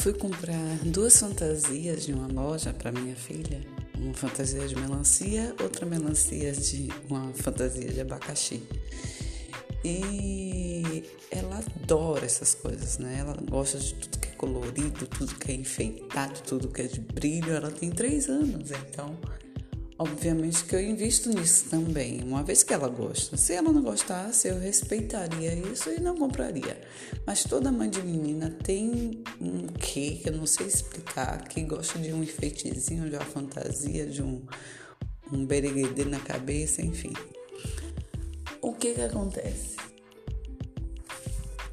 Fui comprar duas fantasias de uma loja para minha filha. Uma fantasia de melancia, outra melancia de uma fantasia de abacaxi. E ela adora essas coisas, né? Ela gosta de tudo que é colorido, tudo que é enfeitado, tudo que é de brilho. Ela tem três anos, então Obviamente que eu invisto nisso também, uma vez que ela gosta. Se ela não gostasse, eu respeitaria isso e não compraria. Mas toda mãe de menina tem um quê que eu não sei explicar, que gosta de um enfeitezinho, de uma fantasia, de um, um bereguedê na cabeça, enfim. O que que acontece?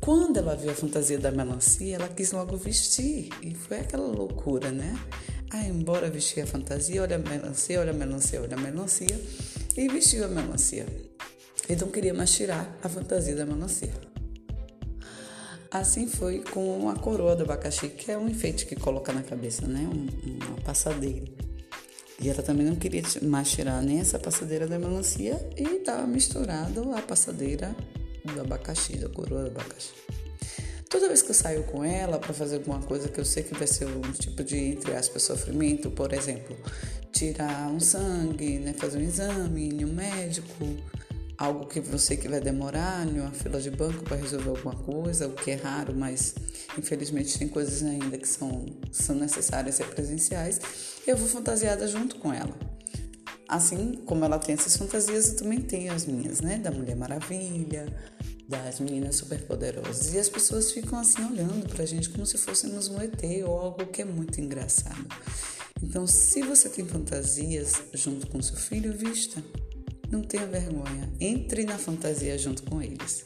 Quando ela viu a fantasia da melancia, ela quis logo vestir. E foi aquela loucura, né? Aí, embora vestir a fantasia, olha a melancia, olha a melancia, olha a melancia, e vestiu a melancia. E não queria mais tirar a fantasia da melancia. Assim foi com a coroa do abacaxi, que é um enfeite que coloca na cabeça, né? uma passadeira. E ela também não queria mais tirar nem essa passadeira da melancia e estava misturado a passadeira do abacaxi, da coroa do abacaxi. Toda vez que eu saio com ela para fazer alguma coisa que eu sei que vai ser um tipo de, entre aspas, sofrimento, por exemplo, tirar um sangue, né, fazer um exame em um médico, algo que você que vai demorar em uma fila de banco para resolver alguma coisa, o que é raro, mas infelizmente tem coisas ainda que são, são necessárias ser presenciais, eu vou fantasiada junto com ela. Assim como ela tem essas fantasias, eu também tenho as minhas, né? Da Mulher Maravilha, das meninas superpoderosas. E as pessoas ficam assim olhando pra gente como se fôssemos um ET ou algo que é muito engraçado. Então, se você tem fantasias junto com seu filho, vista. Não tenha vergonha. Entre na fantasia junto com eles.